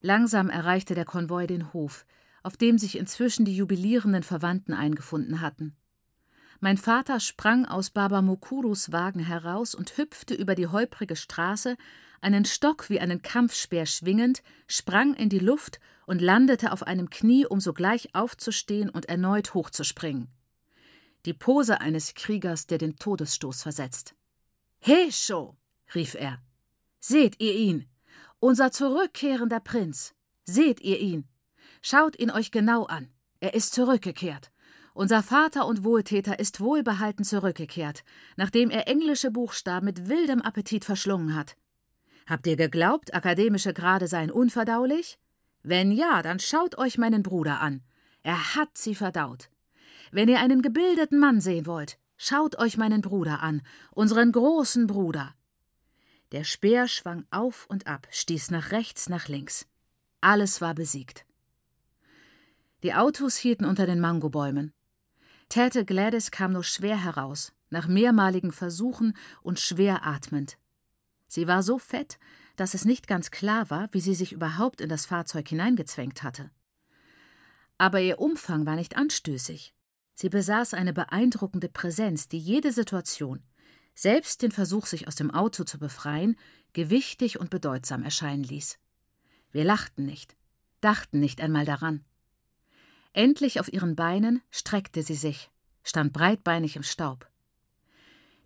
Langsam erreichte der Konvoi den Hof, auf dem sich inzwischen die jubilierenden Verwandten eingefunden hatten. Mein Vater sprang aus Baba Mukurus Wagen heraus und hüpfte über die holprige Straße, einen Stock wie einen Kampfspeer schwingend, sprang in die Luft und landete auf einem Knie, um sogleich aufzustehen und erneut hochzuspringen. Die Pose eines Kriegers, der den Todesstoß versetzt. Hesho! rief er. Seht ihr ihn? Unser zurückkehrender Prinz. Seht ihr ihn? Schaut ihn euch genau an. Er ist zurückgekehrt. Unser Vater und Wohltäter ist wohlbehalten zurückgekehrt, nachdem er englische Buchstaben mit wildem Appetit verschlungen hat. Habt ihr geglaubt, akademische Grade seien unverdaulich? Wenn ja, dann schaut euch meinen Bruder an. Er hat sie verdaut. Wenn ihr einen gebildeten Mann sehen wollt, schaut euch meinen Bruder an, unseren großen Bruder. Der Speer schwang auf und ab, stieß nach rechts, nach links. Alles war besiegt. Die Autos hielten unter den Mangobäumen. Täte Gladys kam nur schwer heraus, nach mehrmaligen Versuchen und schwer atmend. Sie war so fett, dass es nicht ganz klar war, wie sie sich überhaupt in das Fahrzeug hineingezwängt hatte. Aber ihr Umfang war nicht anstößig. Sie besaß eine beeindruckende Präsenz, die jede Situation, selbst den Versuch, sich aus dem Auto zu befreien, gewichtig und bedeutsam erscheinen ließ. Wir lachten nicht, dachten nicht einmal daran. Endlich auf ihren Beinen streckte sie sich, stand breitbeinig im Staub.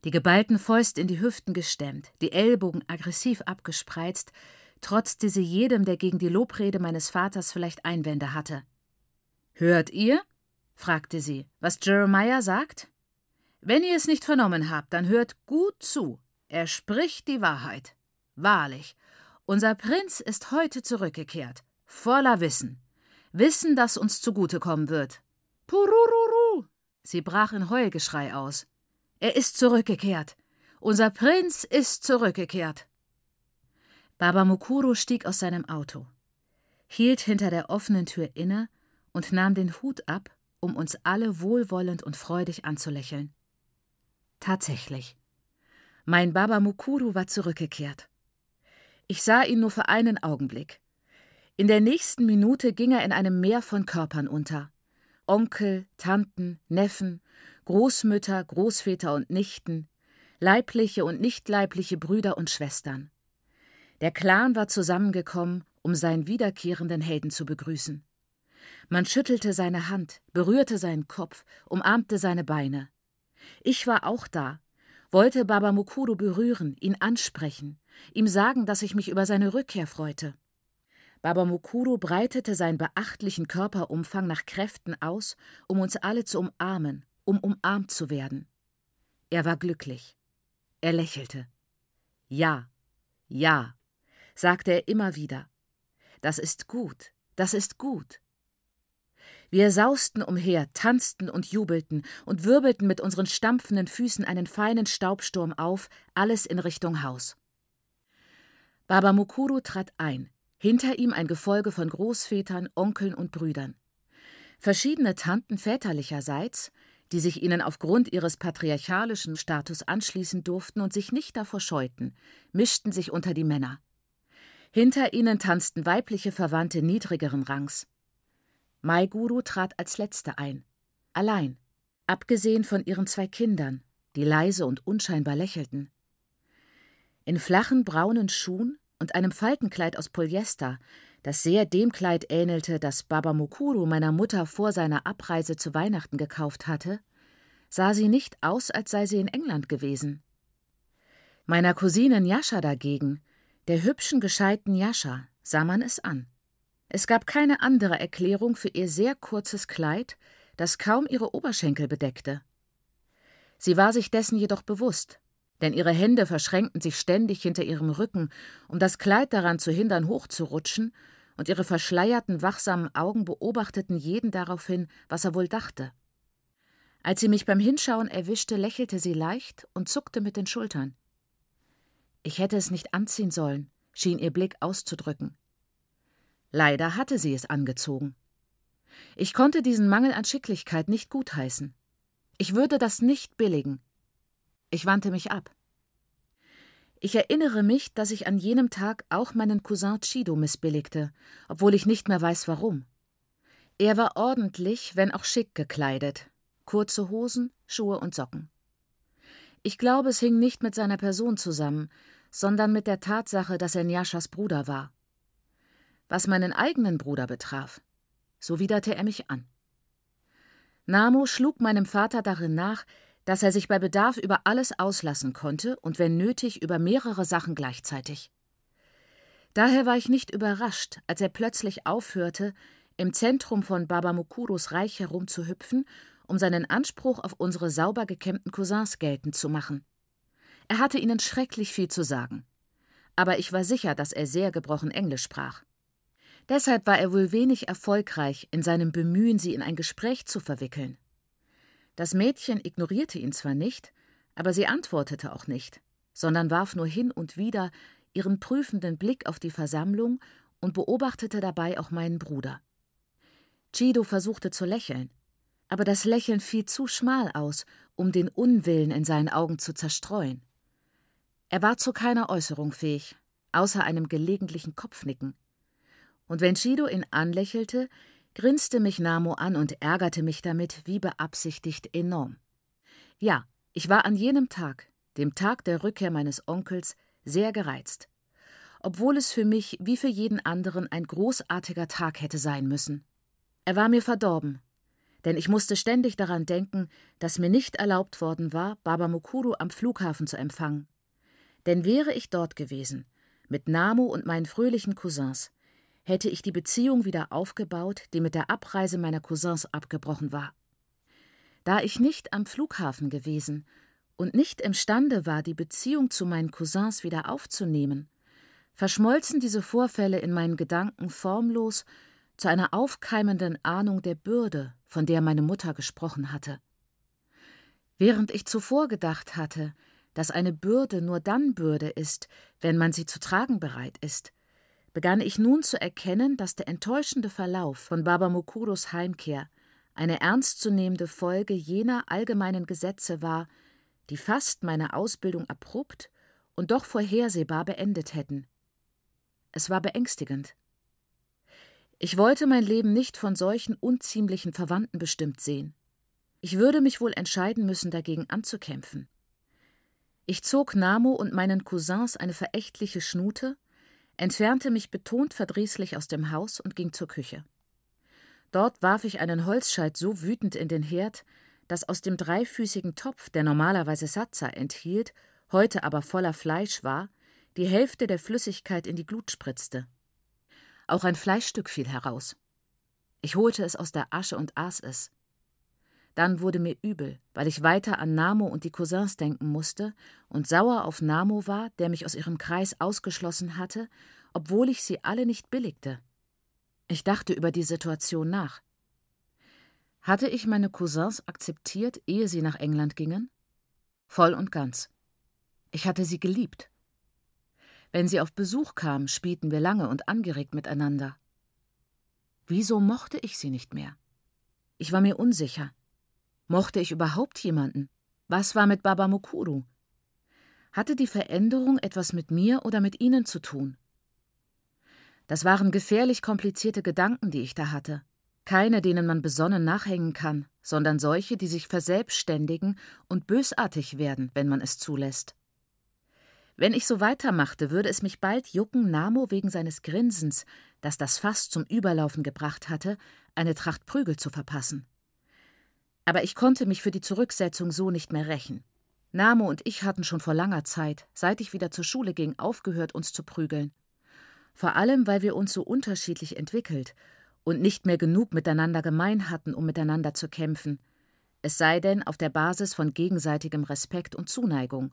Die geballten Fäuste in die Hüften gestemmt, die Ellbogen aggressiv abgespreizt, trotzte sie jedem, der gegen die Lobrede meines Vaters vielleicht Einwände hatte. Hört ihr? fragte sie, was Jeremiah sagt? Wenn ihr es nicht vernommen habt, dann hört gut zu. Er spricht die Wahrheit. Wahrlich, unser Prinz ist heute zurückgekehrt, voller Wissen. Wissen, das uns zugutekommen wird. Purururu! Sie brach in Heulgeschrei aus. Er ist zurückgekehrt. Unser Prinz ist zurückgekehrt. Baba Mukuru stieg aus seinem Auto, hielt hinter der offenen Tür inne und nahm den Hut ab um uns alle wohlwollend und freudig anzulächeln. Tatsächlich. Mein Baba Mukuru war zurückgekehrt. Ich sah ihn nur für einen Augenblick. In der nächsten Minute ging er in einem Meer von Körpern unter. Onkel, Tanten, Neffen, Großmütter, Großväter und Nichten, leibliche und nicht leibliche Brüder und Schwestern. Der Clan war zusammengekommen, um seinen wiederkehrenden Helden zu begrüßen. Man schüttelte seine Hand, berührte seinen Kopf, umarmte seine Beine. Ich war auch da, wollte Baba Mukuru berühren, ihn ansprechen, ihm sagen, dass ich mich über seine Rückkehr freute. Baba Mukuru breitete seinen beachtlichen Körperumfang nach Kräften aus, um uns alle zu umarmen, um umarmt zu werden. Er war glücklich. Er lächelte. Ja, ja, sagte er immer wieder. Das ist gut, das ist gut. Wir sausten umher, tanzten und jubelten und wirbelten mit unseren stampfenden Füßen einen feinen Staubsturm auf, alles in Richtung Haus. Baba Mukuru trat ein, hinter ihm ein Gefolge von Großvätern, Onkeln und Brüdern. Verschiedene Tanten väterlicherseits, die sich ihnen aufgrund ihres patriarchalischen Status anschließen durften und sich nicht davor scheuten, mischten sich unter die Männer. Hinter ihnen tanzten weibliche Verwandte niedrigeren Rangs. Maiguru trat als Letzte ein, allein, abgesehen von ihren zwei Kindern, die leise und unscheinbar lächelten. In flachen braunen Schuhen und einem Faltenkleid aus Polyester, das sehr dem Kleid ähnelte, das Baba Mukuru meiner Mutter vor seiner Abreise zu Weihnachten gekauft hatte, sah sie nicht aus, als sei sie in England gewesen. Meiner Cousine Jascha dagegen, der hübschen, gescheiten Jascha, sah man es an. Es gab keine andere Erklärung für ihr sehr kurzes Kleid, das kaum ihre Oberschenkel bedeckte. Sie war sich dessen jedoch bewusst, denn ihre Hände verschränkten sich ständig hinter ihrem Rücken, um das Kleid daran zu hindern, hochzurutschen, und ihre verschleierten, wachsamen Augen beobachteten jeden daraufhin, was er wohl dachte. Als sie mich beim Hinschauen erwischte, lächelte sie leicht und zuckte mit den Schultern. Ich hätte es nicht anziehen sollen, schien ihr Blick auszudrücken. Leider hatte sie es angezogen. Ich konnte diesen Mangel an Schicklichkeit nicht gutheißen. Ich würde das nicht billigen. Ich wandte mich ab. Ich erinnere mich, dass ich an jenem Tag auch meinen Cousin Chido missbilligte, obwohl ich nicht mehr weiß warum. Er war ordentlich, wenn auch schick gekleidet. Kurze Hosen, Schuhe und Socken. Ich glaube, es hing nicht mit seiner Person zusammen, sondern mit der Tatsache, dass er Njaschas Bruder war. Was meinen eigenen Bruder betraf, so widerte er mich an. Namo schlug meinem Vater darin nach, dass er sich bei Bedarf über alles auslassen konnte und wenn nötig über mehrere Sachen gleichzeitig. Daher war ich nicht überrascht, als er plötzlich aufhörte, im Zentrum von Baba Mukuros Reich herumzuhüpfen, um seinen Anspruch auf unsere sauber gekämmten Cousins geltend zu machen. Er hatte ihnen schrecklich viel zu sagen. Aber ich war sicher, dass er sehr gebrochen Englisch sprach. Deshalb war er wohl wenig erfolgreich in seinem Bemühen, sie in ein Gespräch zu verwickeln. Das Mädchen ignorierte ihn zwar nicht, aber sie antwortete auch nicht, sondern warf nur hin und wieder ihren prüfenden Blick auf die Versammlung und beobachtete dabei auch meinen Bruder. Chido versuchte zu lächeln, aber das Lächeln fiel zu schmal aus, um den Unwillen in seinen Augen zu zerstreuen. Er war zu keiner Äußerung fähig, außer einem gelegentlichen Kopfnicken. Und wenn Chido ihn anlächelte, grinste mich Namo an und ärgerte mich damit, wie beabsichtigt, enorm. Ja, ich war an jenem Tag, dem Tag der Rückkehr meines Onkels, sehr gereizt. Obwohl es für mich wie für jeden anderen ein großartiger Tag hätte sein müssen. Er war mir verdorben, denn ich musste ständig daran denken, dass mir nicht erlaubt worden war, Baba Mukuru am Flughafen zu empfangen. Denn wäre ich dort gewesen, mit Namo und meinen fröhlichen Cousins, hätte ich die Beziehung wieder aufgebaut, die mit der Abreise meiner Cousins abgebrochen war. Da ich nicht am Flughafen gewesen und nicht imstande war, die Beziehung zu meinen Cousins wieder aufzunehmen, verschmolzen diese Vorfälle in meinen Gedanken formlos zu einer aufkeimenden Ahnung der Bürde, von der meine Mutter gesprochen hatte. Während ich zuvor gedacht hatte, dass eine Bürde nur dann Bürde ist, wenn man sie zu tragen bereit ist, begann ich nun zu erkennen, dass der enttäuschende Verlauf von Baba Mukuros Heimkehr eine ernstzunehmende Folge jener allgemeinen Gesetze war, die fast meine Ausbildung abrupt und doch vorhersehbar beendet hätten. Es war beängstigend. Ich wollte mein Leben nicht von solchen unziemlichen Verwandten bestimmt sehen. Ich würde mich wohl entscheiden müssen, dagegen anzukämpfen. Ich zog Namo und meinen Cousins eine verächtliche Schnute entfernte mich betont verdrießlich aus dem Haus und ging zur Küche. Dort warf ich einen Holzscheit so wütend in den Herd, dass aus dem dreifüßigen Topf, der normalerweise Satza enthielt, heute aber voller Fleisch war, die Hälfte der Flüssigkeit in die Glut spritzte. Auch ein Fleischstück fiel heraus. Ich holte es aus der Asche und aß es. Dann wurde mir übel, weil ich weiter an Namo und die Cousins denken musste und sauer auf Namo war, der mich aus ihrem Kreis ausgeschlossen hatte, obwohl ich sie alle nicht billigte. Ich dachte über die Situation nach. Hatte ich meine Cousins akzeptiert, ehe sie nach England gingen? Voll und ganz. Ich hatte sie geliebt. Wenn sie auf Besuch kamen, spielten wir lange und angeregt miteinander. Wieso mochte ich sie nicht mehr? Ich war mir unsicher. Mochte ich überhaupt jemanden? Was war mit Baba Mukuru? Hatte die Veränderung etwas mit mir oder mit ihnen zu tun? Das waren gefährlich komplizierte Gedanken, die ich da hatte. Keine, denen man besonnen nachhängen kann, sondern solche, die sich verselbstständigen und bösartig werden, wenn man es zulässt. Wenn ich so weitermachte, würde es mich bald jucken, Namo wegen seines Grinsens, das das Fass zum Überlaufen gebracht hatte, eine Tracht Prügel zu verpassen. Aber ich konnte mich für die Zurücksetzung so nicht mehr rächen. Namo und ich hatten schon vor langer Zeit, seit ich wieder zur Schule ging, aufgehört, uns zu prügeln. Vor allem, weil wir uns so unterschiedlich entwickelt und nicht mehr genug miteinander gemein hatten, um miteinander zu kämpfen, es sei denn auf der Basis von gegenseitigem Respekt und Zuneigung.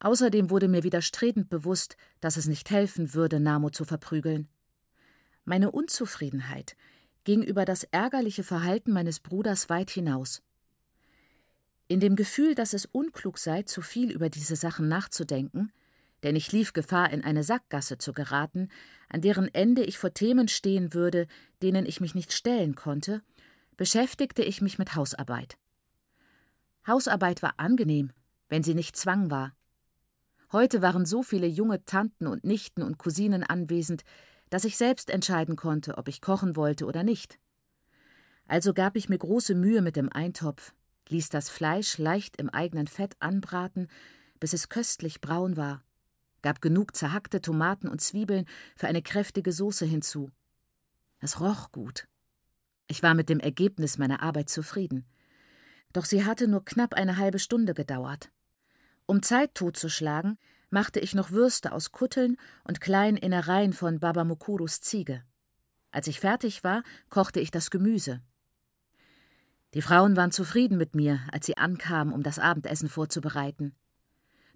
Außerdem wurde mir widerstrebend bewusst, dass es nicht helfen würde, Namo zu verprügeln. Meine Unzufriedenheit, ging über das ärgerliche Verhalten meines Bruders weit hinaus. In dem Gefühl, dass es unklug sei, zu viel über diese Sachen nachzudenken, denn ich lief Gefahr, in eine Sackgasse zu geraten, an deren Ende ich vor Themen stehen würde, denen ich mich nicht stellen konnte, beschäftigte ich mich mit Hausarbeit. Hausarbeit war angenehm, wenn sie nicht Zwang war. Heute waren so viele junge Tanten und Nichten und Cousinen anwesend, dass ich selbst entscheiden konnte, ob ich kochen wollte oder nicht. Also gab ich mir große Mühe mit dem Eintopf, ließ das Fleisch leicht im eigenen Fett anbraten, bis es köstlich braun war, gab genug zerhackte Tomaten und Zwiebeln für eine kräftige Soße hinzu. Es roch gut. Ich war mit dem Ergebnis meiner Arbeit zufrieden. Doch sie hatte nur knapp eine halbe Stunde gedauert. Um Zeit totzuschlagen, machte ich noch Würste aus Kutteln und kleinen Innereien von Baba Mukurus Ziege. Als ich fertig war, kochte ich das Gemüse. Die Frauen waren zufrieden mit mir, als sie ankamen, um das Abendessen vorzubereiten.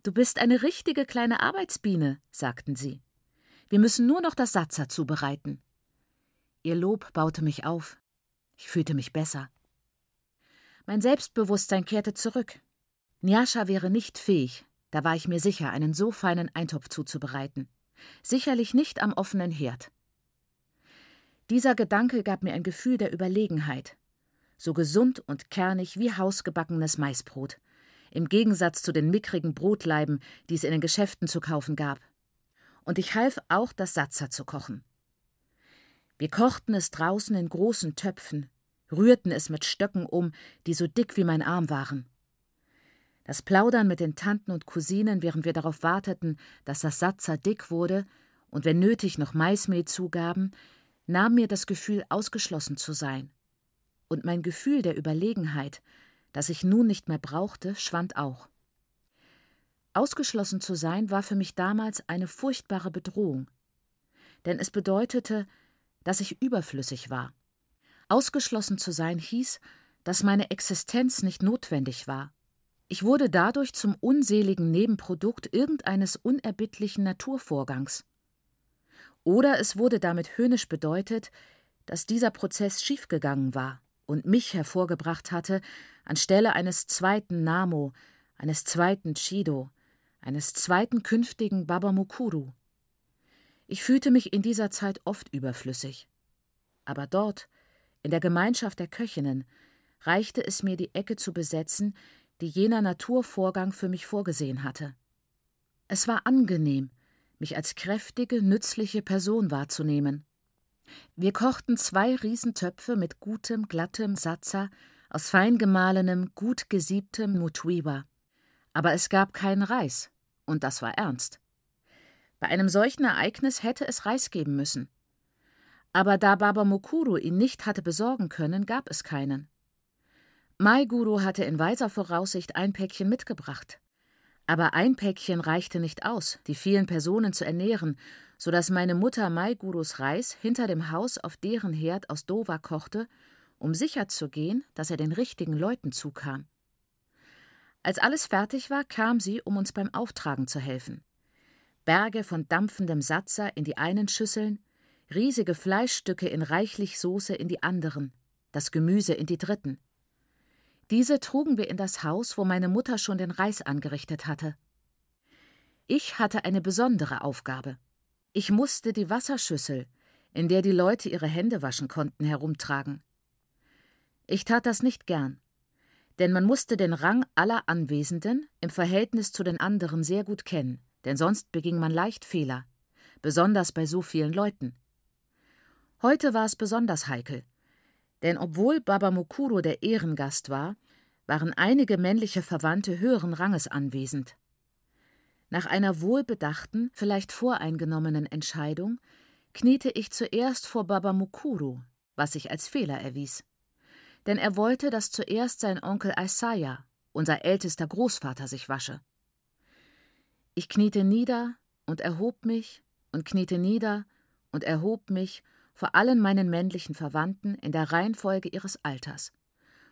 Du bist eine richtige kleine Arbeitsbiene, sagten sie. Wir müssen nur noch das Satzer zubereiten. Ihr Lob baute mich auf. Ich fühlte mich besser. Mein Selbstbewusstsein kehrte zurück. Nyasha wäre nicht fähig, da war ich mir sicher, einen so feinen Eintopf zuzubereiten. Sicherlich nicht am offenen Herd. Dieser Gedanke gab mir ein Gefühl der Überlegenheit. So gesund und kernig wie hausgebackenes Maisbrot. Im Gegensatz zu den mickrigen Brotleiben, die es in den Geschäften zu kaufen gab. Und ich half auch, das Satzer zu kochen. Wir kochten es draußen in großen Töpfen, rührten es mit Stöcken um, die so dick wie mein Arm waren. Das Plaudern mit den Tanten und Cousinen, während wir darauf warteten, dass das Satzer dick wurde und wenn nötig noch Maismehl zugaben, nahm mir das Gefühl, ausgeschlossen zu sein. Und mein Gefühl der Überlegenheit, das ich nun nicht mehr brauchte, schwand auch. Ausgeschlossen zu sein war für mich damals eine furchtbare Bedrohung, denn es bedeutete, dass ich überflüssig war. Ausgeschlossen zu sein hieß, dass meine Existenz nicht notwendig war. Ich wurde dadurch zum unseligen Nebenprodukt irgendeines unerbittlichen Naturvorgangs. Oder es wurde damit höhnisch bedeutet, dass dieser Prozess schiefgegangen war und mich hervorgebracht hatte, anstelle eines zweiten Namo, eines zweiten Chido, eines zweiten künftigen Babamukuru. Ich fühlte mich in dieser Zeit oft überflüssig. Aber dort, in der Gemeinschaft der Köchinnen reichte es mir, die Ecke zu besetzen, die jener Naturvorgang für mich vorgesehen hatte. Es war angenehm, mich als kräftige, nützliche Person wahrzunehmen. Wir kochten zwei Riesentöpfe mit gutem, glattem Satza aus fein gemahlenem, gut gesiebtem Mutwiwa. Aber es gab keinen Reis, und das war ernst. Bei einem solchen Ereignis hätte es Reis geben müssen. Aber da Baba Mukuru ihn nicht hatte besorgen können, gab es keinen. Mai Guru hatte in weiser Voraussicht ein Päckchen mitgebracht. Aber ein Päckchen reichte nicht aus, die vielen Personen zu ernähren, so dass meine Mutter Mai Gurus Reis hinter dem Haus auf deren Herd aus Dova kochte, um sicherzugehen, dass er den richtigen Leuten zukam. Als alles fertig war, kam sie, um uns beim Auftragen zu helfen. Berge von dampfendem Satzer in die einen Schüsseln, riesige Fleischstücke in reichlich Soße in die anderen, das Gemüse in die dritten. Diese trugen wir in das Haus, wo meine Mutter schon den Reis angerichtet hatte. Ich hatte eine besondere Aufgabe. Ich musste die Wasserschüssel, in der die Leute ihre Hände waschen konnten, herumtragen. Ich tat das nicht gern, denn man musste den Rang aller Anwesenden im Verhältnis zu den anderen sehr gut kennen, denn sonst beging man leicht Fehler, besonders bei so vielen Leuten. Heute war es besonders heikel. Denn obwohl Baba Mukuro der Ehrengast war, waren einige männliche Verwandte höheren Ranges anwesend. Nach einer wohlbedachten, vielleicht voreingenommenen Entscheidung kniete ich zuerst vor Baba Mukuru, was sich als Fehler erwies. Denn er wollte, dass zuerst sein Onkel Isaiah, unser ältester Großvater, sich wasche. Ich kniete nieder und erhob mich und kniete nieder und erhob mich vor allen meinen männlichen Verwandten in der Reihenfolge ihres Alters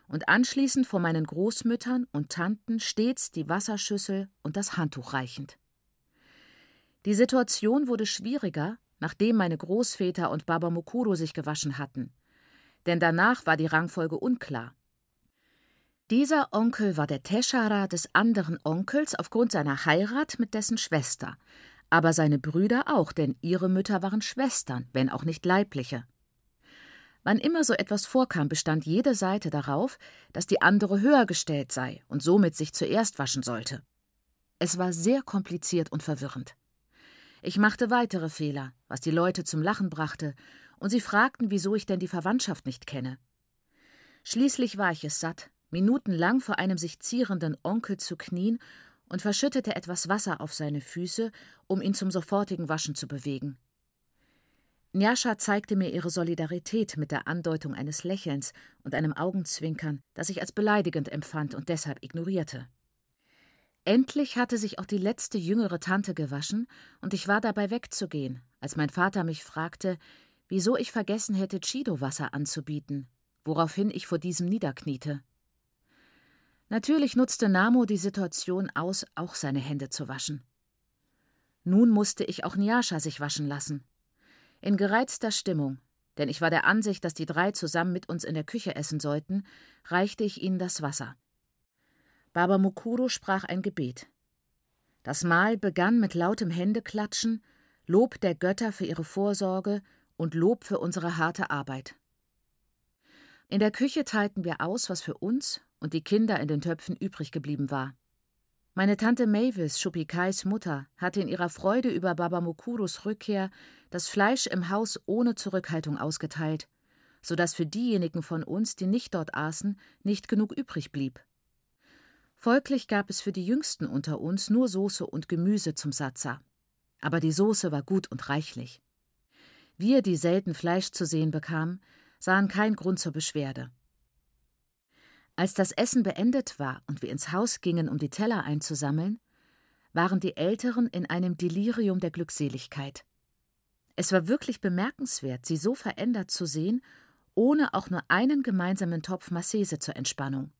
und anschließend vor meinen Großmüttern und Tanten stets die Wasserschüssel und das Handtuch reichend. Die Situation wurde schwieriger, nachdem meine Großväter und Baba Mukuro sich gewaschen hatten, denn danach war die Rangfolge unklar. Dieser Onkel war der Teschara des anderen Onkels aufgrund seiner Heirat mit dessen Schwester, aber seine Brüder auch, denn ihre Mütter waren Schwestern, wenn auch nicht leibliche. Wann immer so etwas vorkam, bestand jede Seite darauf, dass die andere höher gestellt sei und somit sich zuerst waschen sollte. Es war sehr kompliziert und verwirrend. Ich machte weitere Fehler, was die Leute zum Lachen brachte, und sie fragten, wieso ich denn die Verwandtschaft nicht kenne. Schließlich war ich es satt, minutenlang vor einem sich zierenden Onkel zu knien und verschüttete etwas Wasser auf seine Füße, um ihn zum sofortigen Waschen zu bewegen. Njascha zeigte mir ihre Solidarität mit der Andeutung eines Lächelns und einem Augenzwinkern, das ich als beleidigend empfand und deshalb ignorierte. Endlich hatte sich auch die letzte jüngere Tante gewaschen, und ich war dabei wegzugehen, als mein Vater mich fragte, wieso ich vergessen hätte, Chido-Wasser anzubieten, woraufhin ich vor diesem niederkniete. Natürlich nutzte Namo die Situation aus, auch seine Hände zu waschen. Nun musste ich auch Nyasha sich waschen lassen. In gereizter Stimmung, denn ich war der Ansicht, dass die drei zusammen mit uns in der Küche essen sollten, reichte ich ihnen das Wasser. Baba Mukuro sprach ein Gebet. Das Mahl begann mit lautem Händeklatschen, Lob der Götter für ihre Vorsorge und Lob für unsere harte Arbeit. In der Küche teilten wir aus, was für uns und die Kinder in den Töpfen übrig geblieben war. Meine Tante Mavis, Shupikais Mutter, hatte in ihrer Freude über Baba Mukuros Rückkehr das Fleisch im Haus ohne Zurückhaltung ausgeteilt, so dass für diejenigen von uns, die nicht dort aßen, nicht genug übrig blieb. Folglich gab es für die Jüngsten unter uns nur Soße und Gemüse zum Satza. Aber die Soße war gut und reichlich. Wir, die selten Fleisch zu sehen bekamen, sahen keinen Grund zur Beschwerde. Als das Essen beendet war und wir ins Haus gingen, um die Teller einzusammeln, waren die Älteren in einem Delirium der Glückseligkeit. Es war wirklich bemerkenswert, sie so verändert zu sehen, ohne auch nur einen gemeinsamen Topf Massese zur Entspannung.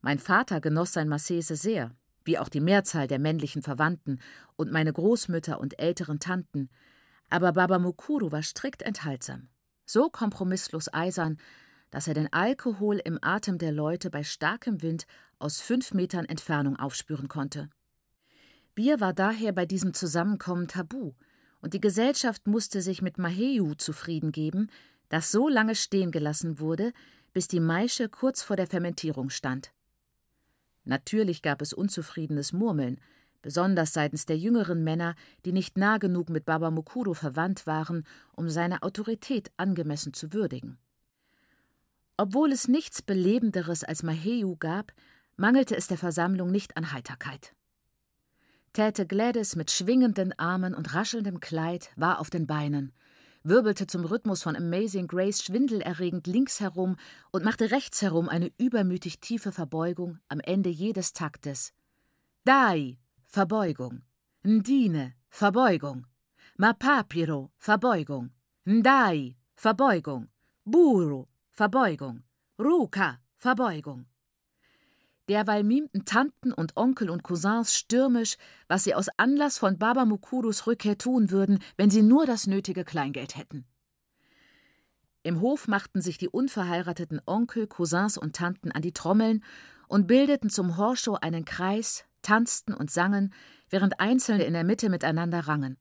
Mein Vater genoss sein Massese sehr, wie auch die Mehrzahl der männlichen Verwandten und meine Großmütter und älteren Tanten, aber Baba Mukuru war strikt enthaltsam, so kompromisslos eisern, dass er den Alkohol im Atem der Leute bei starkem Wind aus fünf Metern Entfernung aufspüren konnte. Bier war daher bei diesem Zusammenkommen tabu, und die Gesellschaft musste sich mit Maheu zufrieden geben, das so lange stehen gelassen wurde, bis die Maische kurz vor der Fermentierung stand. Natürlich gab es unzufriedenes Murmeln, besonders seitens der jüngeren Männer, die nicht nah genug mit Baba Mukuro verwandt waren, um seine Autorität angemessen zu würdigen. Obwohl es nichts Belebenderes als Maheu gab, mangelte es der Versammlung nicht an Heiterkeit. Täte Gladys mit schwingenden Armen und raschelndem Kleid war auf den Beinen, wirbelte zum Rhythmus von Amazing Grace schwindelerregend links herum und machte rechts herum eine übermütig tiefe Verbeugung am Ende jedes Taktes. Dai, Verbeugung. Ndine, Verbeugung. Mapapiro, Verbeugung. Ndai, Verbeugung. Buru, Verbeugung. Ruka, Verbeugung. Derweil mimten Tanten und Onkel und Cousins stürmisch, was sie aus Anlass von Baba Mukurus Rückkehr tun würden, wenn sie nur das nötige Kleingeld hätten. Im Hof machten sich die unverheirateten Onkel, Cousins und Tanten an die Trommeln und bildeten zum Horshow einen Kreis, tanzten und sangen, während Einzelne in der Mitte miteinander rangen.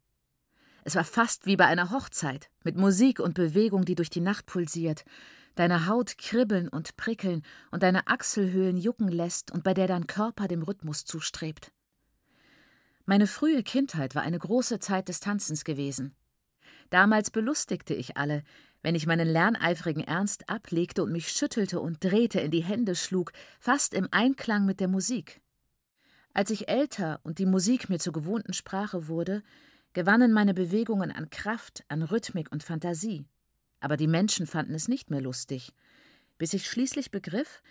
Es war fast wie bei einer Hochzeit, mit Musik und Bewegung, die durch die Nacht pulsiert, deine Haut kribbeln und prickeln und deine Achselhöhlen jucken lässt und bei der dein Körper dem Rhythmus zustrebt. Meine frühe Kindheit war eine große Zeit des Tanzens gewesen. Damals belustigte ich alle, wenn ich meinen lerneifrigen Ernst ablegte und mich schüttelte und drehte, in die Hände schlug, fast im Einklang mit der Musik. Als ich älter und die Musik mir zur gewohnten Sprache wurde, gewannen meine Bewegungen an Kraft, an Rhythmik und Fantasie aber die Menschen fanden es nicht mehr lustig, bis ich schließlich begriff,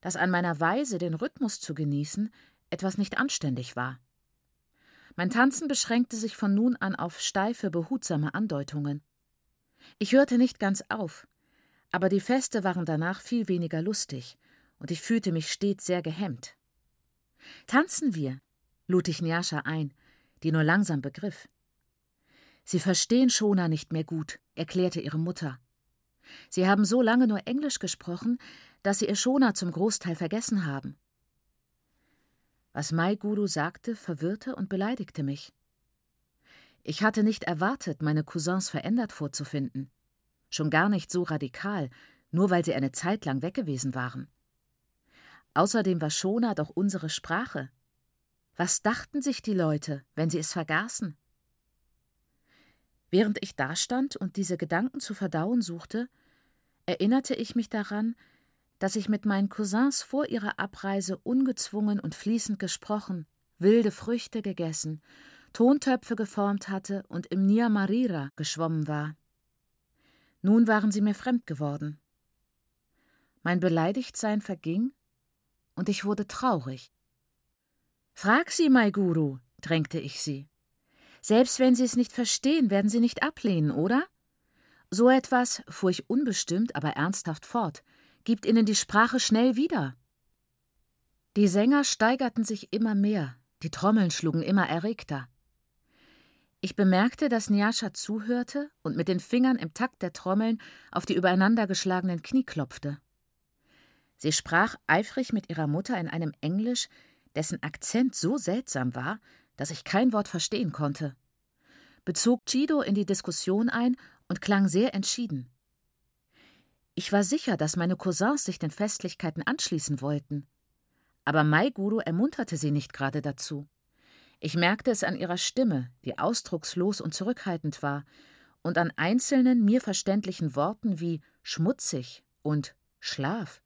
dass an meiner Weise, den Rhythmus zu genießen, etwas nicht anständig war. Mein Tanzen beschränkte sich von nun an auf steife, behutsame Andeutungen. Ich hörte nicht ganz auf, aber die Feste waren danach viel weniger lustig, und ich fühlte mich stets sehr gehemmt. Tanzen wir, lud ich Nyasha ein, die nur langsam begriff. Sie verstehen Shona nicht mehr gut, erklärte ihre Mutter. Sie haben so lange nur Englisch gesprochen, dass sie ihr Shona zum Großteil vergessen haben. Was Mai Guru sagte, verwirrte und beleidigte mich. Ich hatte nicht erwartet, meine Cousins verändert vorzufinden. Schon gar nicht so radikal, nur weil sie eine Zeit lang weg gewesen waren. Außerdem war Shona doch unsere Sprache. Was dachten sich die Leute, wenn sie es vergaßen? Während ich dastand und diese Gedanken zu verdauen suchte, erinnerte ich mich daran, dass ich mit meinen Cousins vor ihrer Abreise ungezwungen und fließend gesprochen, wilde Früchte gegessen, Tontöpfe geformt hatte und im Niamarira geschwommen war. Nun waren sie mir fremd geworden. Mein Beleidigtsein verging und ich wurde traurig. Frag sie, Maiguru, drängte ich sie. Selbst wenn sie es nicht verstehen, werden sie nicht ablehnen, oder? So etwas, fuhr ich unbestimmt, aber ernsthaft fort, gibt ihnen die Sprache schnell wieder. Die Sänger steigerten sich immer mehr, die Trommeln schlugen immer erregter. Ich bemerkte, dass Nyasha zuhörte und mit den Fingern im Takt der Trommeln auf die übereinandergeschlagenen Knie klopfte. Sie sprach eifrig mit ihrer Mutter in einem Englisch, dessen Akzent so seltsam war, dass ich kein Wort verstehen konnte, bezog Chido in die Diskussion ein und klang sehr entschieden. Ich war sicher, dass meine Cousins sich den Festlichkeiten anschließen wollten. Aber Maiguru ermunterte sie nicht gerade dazu. Ich merkte es an ihrer Stimme, die ausdruckslos und zurückhaltend war, und an einzelnen mir verständlichen Worten wie schmutzig und Schlaf.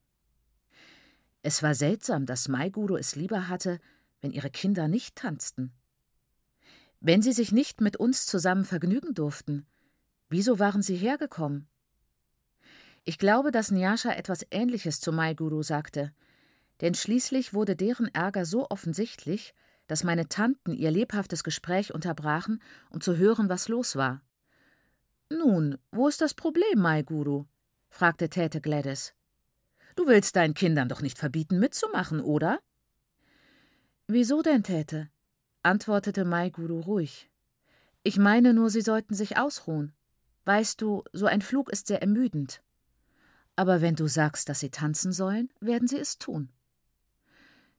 Es war seltsam, dass Maiguru es lieber hatte, wenn ihre Kinder nicht tanzten. Wenn sie sich nicht mit uns zusammen vergnügen durften, wieso waren sie hergekommen? Ich glaube, dass Nyasha etwas Ähnliches zu Mai Guru sagte, denn schließlich wurde deren Ärger so offensichtlich, dass meine Tanten ihr lebhaftes Gespräch unterbrachen, um zu hören, was los war. Nun, wo ist das Problem, Mai Guru? fragte Täte Gladys. Du willst deinen Kindern doch nicht verbieten, mitzumachen, oder? Wieso denn, Täte? Antwortete Maiguru ruhig. Ich meine nur, sie sollten sich ausruhen. Weißt du, so ein Flug ist sehr ermüdend. Aber wenn du sagst, dass sie tanzen sollen, werden sie es tun.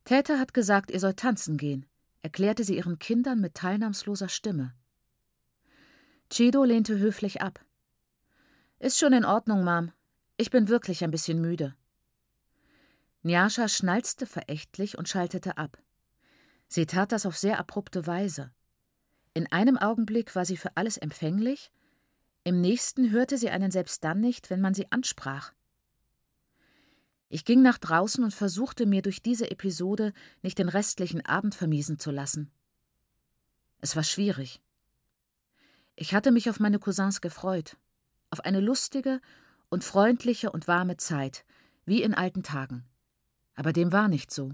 Täter hat gesagt, ihr sollt tanzen gehen, erklärte sie ihren Kindern mit teilnahmsloser Stimme. Chido lehnte höflich ab. Ist schon in Ordnung, Mom. Ich bin wirklich ein bisschen müde. Nyasha schnalzte verächtlich und schaltete ab. Sie tat das auf sehr abrupte Weise. In einem Augenblick war sie für alles empfänglich, im nächsten hörte sie einen selbst dann nicht, wenn man sie ansprach. Ich ging nach draußen und versuchte mir durch diese Episode nicht den restlichen Abend vermiesen zu lassen. Es war schwierig. Ich hatte mich auf meine Cousins gefreut, auf eine lustige und freundliche und warme Zeit, wie in alten Tagen. Aber dem war nicht so.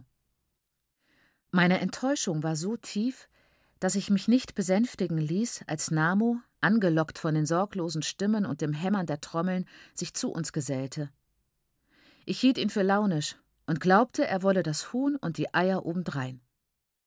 Meine Enttäuschung war so tief, dass ich mich nicht besänftigen ließ, als Namo, angelockt von den sorglosen Stimmen und dem Hämmern der Trommeln, sich zu uns gesellte. Ich hielt ihn für launisch und glaubte, er wolle das Huhn und die Eier obendrein.